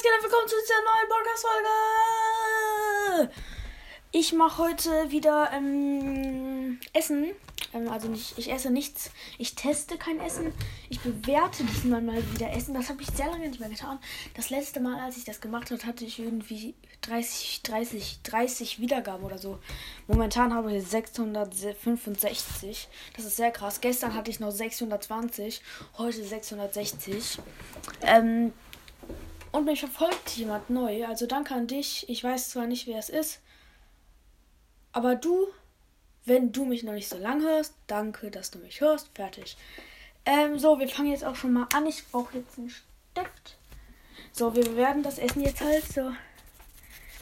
was geht? Willkommen zu dieser neuen Podcast-Folge! Ich mache heute wieder ähm, Essen. Ähm, also nicht, ich esse nichts. Ich teste kein Essen. Ich bewerte diesmal mal wieder Essen. Das habe ich sehr lange nicht mehr getan. Das letzte Mal, als ich das gemacht habe, hatte ich irgendwie 30, 30, 30 Wiedergaben oder so. Momentan habe ich 665. Das ist sehr krass. Gestern hatte ich noch 620. Heute 660. Ähm, und mich verfolgt jemand neu. Also danke an dich. Ich weiß zwar nicht, wer es ist. Aber du, wenn du mich noch nicht so lang hörst, danke, dass du mich hörst. Fertig. Ähm, so, wir fangen jetzt auch schon mal an. Ich brauche jetzt einen Stift. So, wir werden das Essen jetzt halt so,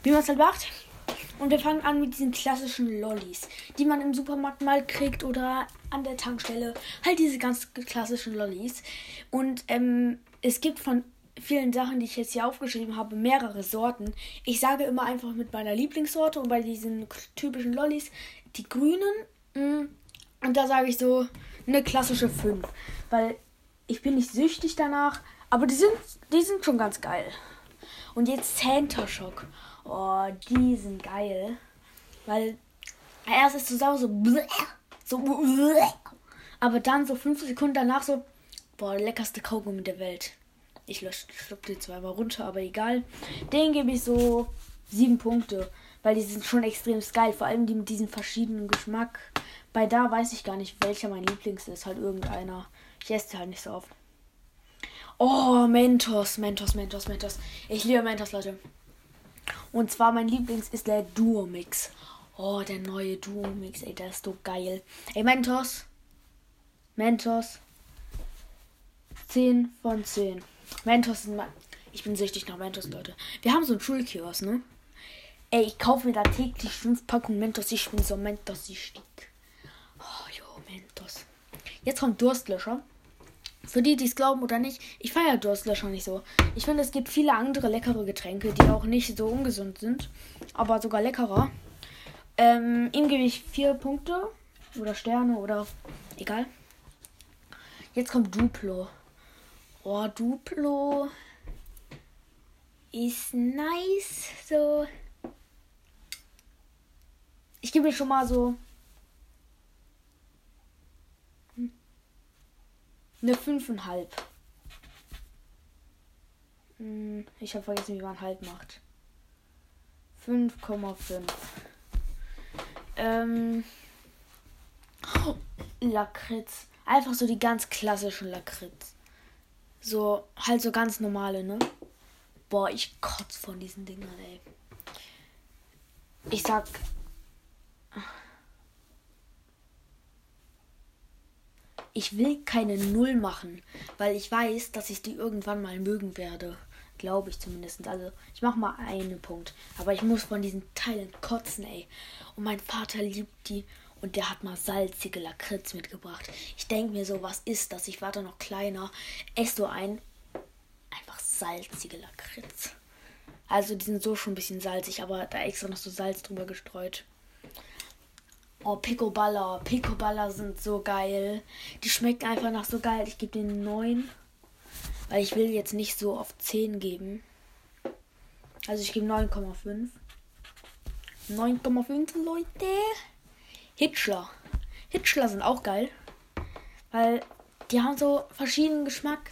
wie man es halt macht. Und wir fangen an mit diesen klassischen Lollis, die man im Supermarkt mal kriegt oder an der Tankstelle. Halt diese ganz klassischen Lollis. Und ähm, es gibt von vielen Sachen, die ich jetzt hier aufgeschrieben habe, mehrere Sorten. Ich sage immer einfach mit meiner Lieblingssorte und bei diesen typischen Lollis die grünen. Mm, und da sage ich so eine klassische 5. Weil ich bin nicht süchtig danach, aber die sind, die sind schon ganz geil. Und jetzt Santa Shock. Oh, die sind geil. Weil erst ist es so so, so aber dann so fünf Sekunden danach so, boah, leckerste Kaugummi der Welt. Ich schluck die zweimal runter, aber egal. Den gebe ich so sieben Punkte, weil die sind schon extrem geil. Vor allem die mit diesem verschiedenen Geschmack. Bei da weiß ich gar nicht, welcher mein Lieblings ist. Halt irgendeiner. Ich esse halt nicht so oft. Oh, Mentos, Mentos, Mentos, Mentos. Ich liebe Mentos, Leute. Und zwar mein Lieblings ist der Duo Mix. Oh, der neue Duo Mix, ey, der ist so geil. Ey, Mentos. Mentos. 10 von 10. Mentos sind mein. Ich bin süchtig nach Mentos, Leute. Wir haben so einen Schulkiosk, ne? Ey, ich kaufe mir da täglich fünf Packungen Mentos. Ich bin so Mentos süchtig. Oh, jo, Mentos. Jetzt kommt Durstlöscher. Für die, die es glauben oder nicht, ich feiere Durstlöscher nicht so. Ich finde, es gibt viele andere leckere Getränke, die auch nicht so ungesund sind, aber sogar leckerer. Ähm, ihm gebe ich vier Punkte oder Sterne oder egal. Jetzt kommt Duplo. Oh, Duplo ist nice. So. Ich gebe mir schon mal so eine 5,5. Hm, ich habe vergessen, wie man halt macht. 5,5. Ähm. Lakritz. Einfach so die ganz klassischen Lakritz. So, halt so ganz normale, ne? Boah, ich kotz von diesen Dingern, ey. Ich sag. Ich will keine Null machen, weil ich weiß, dass ich die irgendwann mal mögen werde. Glaube ich zumindest. Also, ich mach mal einen Punkt. Aber ich muss von diesen Teilen kotzen, ey. Und mein Vater liebt die und der hat mal salzige Lakritz mitgebracht. Ich denke mir so, was ist das? Ich war da noch kleiner. Ess so ein. Einfach salzige Lakritz. Also die sind so schon ein bisschen salzig, aber da extra noch so Salz drüber gestreut. Oh, Picoballa. Picoballa sind so geil. Die schmecken einfach nach so geil. Ich gebe den 9. Weil ich will jetzt nicht so auf 10 geben. Also ich gebe 9,5. 9,5 Leute. Hitchler. Hitchler sind auch geil. Weil die haben so verschiedenen Geschmack.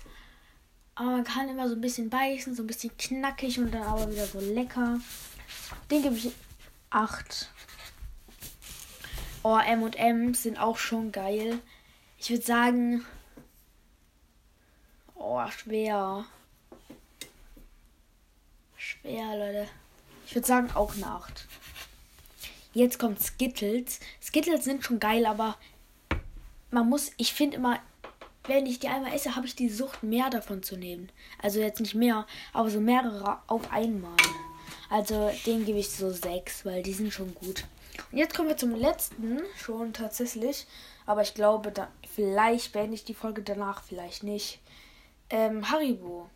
Aber man kann immer so ein bisschen beißen, so ein bisschen knackig und dann aber wieder so lecker. Den gebe ich 8. Oh, M&M sind auch schon geil. Ich würde sagen... Oh, schwer. Schwer, Leute. Ich würde sagen auch eine 8. Jetzt kommt Skittles. Skittles sind schon geil, aber man muss, ich finde immer, wenn ich die einmal esse, habe ich die Sucht, mehr davon zu nehmen. Also jetzt nicht mehr, aber so mehrere auf einmal. Also den gebe ich so sechs, weil die sind schon gut. Und jetzt kommen wir zum letzten, schon tatsächlich. Aber ich glaube, da, vielleicht beende ich die Folge danach, vielleicht nicht. Ähm, Haribo.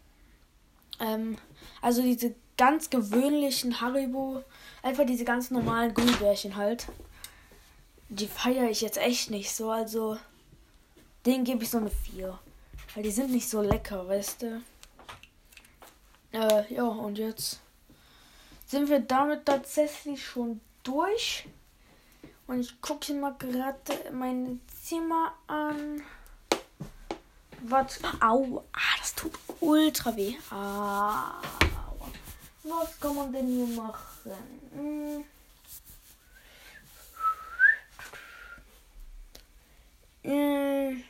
Ähm, also diese ganz gewöhnlichen Haribo Einfach diese ganz normalen Gummibärchen halt. Die feiere ich jetzt echt nicht so. Also, denen gebe ich so eine 4. Weil die sind nicht so lecker, weißt du. Äh, ja, und jetzt sind wir damit tatsächlich schon durch. Und ich gucke mal gerade mein Zimmer an. Was? Au, ah, das tut ultra weh. Ah, was kann man denn hier machen? Hm. Hm.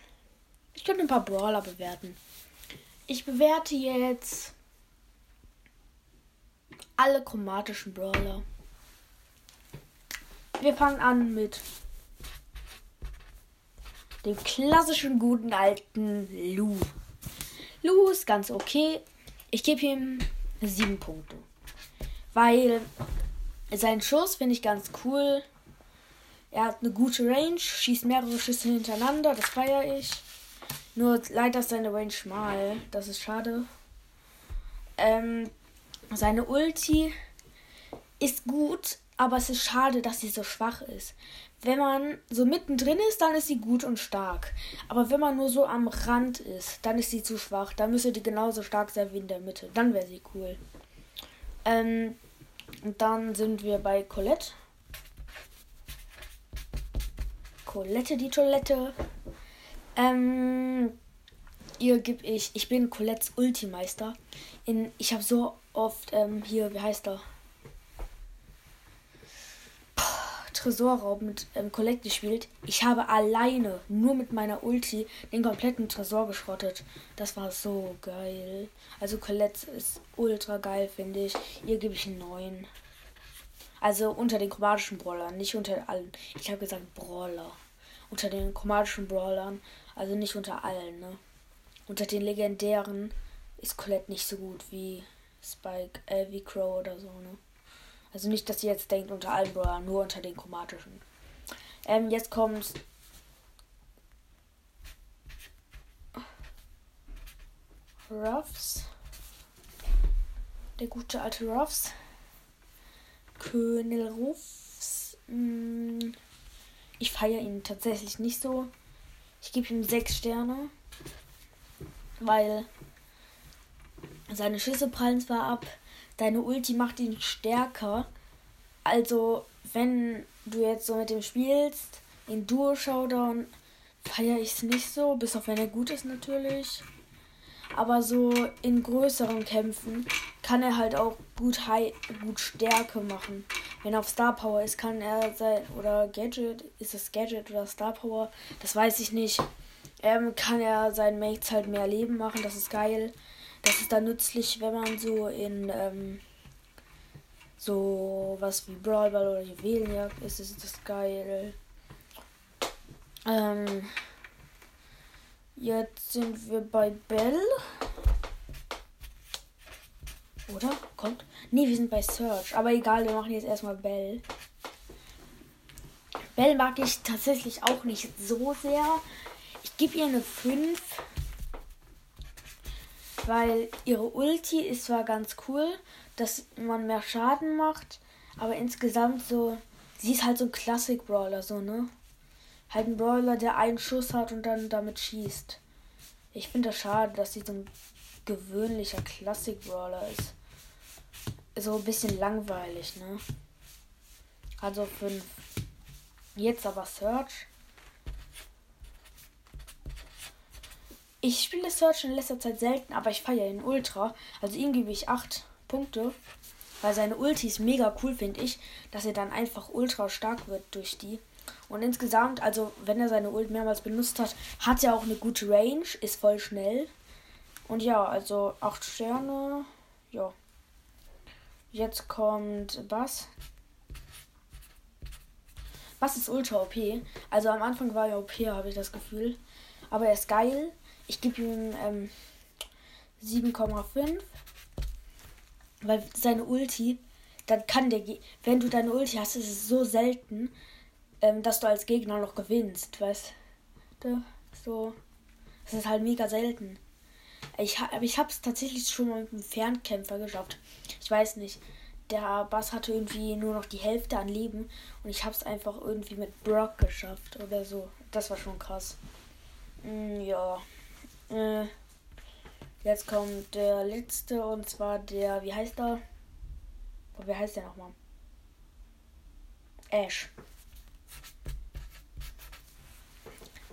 Ich könnte ein paar Brawler bewerten. Ich bewerte jetzt alle chromatischen Brawler. Wir fangen an mit dem klassischen guten alten Lu. Lu ist ganz okay. Ich gebe ihm sieben Punkte. Weil sein Schuss finde ich ganz cool. Er hat eine gute Range, schießt mehrere Schüsse hintereinander, das feiere ich. Nur leider ist seine Range schmal, das ist schade. Ähm, seine Ulti ist gut, aber es ist schade, dass sie so schwach ist. Wenn man so mittendrin ist, dann ist sie gut und stark. Aber wenn man nur so am Rand ist, dann ist sie zu schwach. Dann müsste die genauso stark sein wie in der Mitte. Dann wäre sie cool. Ähm, und dann sind wir bei Colette. Colette die Toilette. Ähm, ihr gebe ich, ich bin Colettes Ultimeister. In, ich habe so oft ähm, hier, wie heißt er? Tresorraub mit ähm, Colette gespielt. Ich habe alleine, nur mit meiner Ulti, den kompletten Tresor geschrottet. Das war so geil. Also Colette ist ultra geil, finde ich. Ihr gebe ich einen 9. Also unter den chromatischen Brawlern, nicht unter allen. Ich habe gesagt Brawler. Unter den chromatischen Brawlern, also nicht unter allen, ne? Unter den legendären ist Colette nicht so gut wie Spike, äh, wie Crow oder so, ne? Also nicht, dass ihr jetzt denkt unter allen Brawlern, nur unter den chromatischen. Ähm, jetzt kommt. Ruffs. Der gute alte Ruffs. König Ruffs. Hm, ich feiere ihn tatsächlich nicht so. Ich gebe ihm sechs Sterne. Weil seine Schüsse prallen zwar ab, deine Ulti macht ihn stärker. Also, wenn du jetzt so mit dem spielst, in Duo-Showdown, feiere ich es nicht so, bis auf wenn er gut ist natürlich. Aber so in größeren Kämpfen kann er halt auch gut, High, gut Stärke machen. Wenn er auf Star Power ist, kann er sein. Oder Gadget, ist es Gadget oder Star Power? Das weiß ich nicht. Ähm, kann er seinen Mates halt mehr Leben machen, das ist geil. Das ist dann nützlich, wenn man so in ähm, so was wie Brawl Ball oder Juwelenjagd ist, ist das geil. Ähm, jetzt sind wir bei Bell. Oder? Kommt? Ne, wir sind bei Search. Aber egal, wir machen jetzt erstmal Bell. Bell mag ich tatsächlich auch nicht so sehr. Ich gebe ihr eine 5 weil ihre Ulti ist zwar ganz cool, dass man mehr Schaden macht, aber insgesamt so, sie ist halt so ein Klassik-Brawler, so, ne? Halt ein Brawler, der einen Schuss hat und dann damit schießt. Ich finde das schade, dass sie so ein gewöhnlicher Klassik-Brawler ist. So ein bisschen langweilig, ne? Also 5. Jetzt aber Search. Ich spiele Search in letzter Zeit selten, aber ich feiere ihn ultra. Also ihm gebe ich 8 Punkte. Weil seine Ulti ist mega cool, finde ich. Dass er dann einfach ultra stark wird durch die. Und insgesamt, also wenn er seine Ult mehrmals benutzt hat, hat er auch eine gute Range, ist voll schnell. Und ja, also 8 Sterne. Ja. Jetzt kommt Bass. Bass ist ultra OP. Also am Anfang war er OP, habe ich das Gefühl. Aber er ist geil. Ich gebe ihm ähm, 7,5. Weil seine Ulti, dann kann der, wenn du deine Ulti hast, ist es so selten, ähm, dass du als Gegner noch gewinnst, weißt du? So, das ist halt mega selten. Ich, aber ich habe es tatsächlich schon mal mit einem Fernkämpfer geschafft. Ich weiß nicht. Der Bass hatte irgendwie nur noch die Hälfte an Leben und ich habe es einfach irgendwie mit Brock geschafft oder so. Das war schon krass. Mm, ja. Äh, Jetzt kommt der letzte und zwar der, wie heißt er? Oh, wie heißt der nochmal? Ash.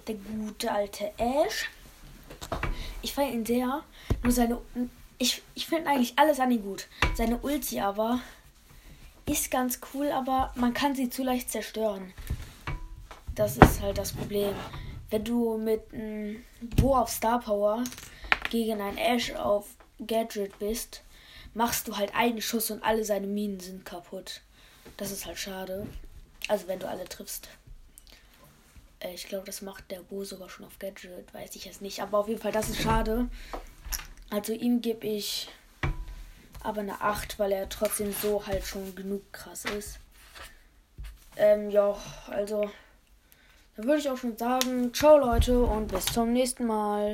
Der gute alte Ash. Ich fand ihn sehr. Nur seine. Ich, ich finde eigentlich alles an ihm gut. Seine Ulti aber ist ganz cool, aber man kann sie zu leicht zerstören. Das ist halt das Problem. Wenn du mit einem Bo auf Star Power gegen ein Ash auf Gadget bist, machst du halt einen Schuss und alle seine Minen sind kaputt. Das ist halt schade. Also wenn du alle triffst. Äh, ich glaube, das macht der Bo sogar schon auf Gadget, weiß ich jetzt nicht. Aber auf jeden Fall, das ist schade. Also ihm gebe ich aber eine 8, weil er trotzdem so halt schon genug krass ist. Ähm, ja, also, dann würde ich auch schon sagen, ciao Leute und bis zum nächsten Mal.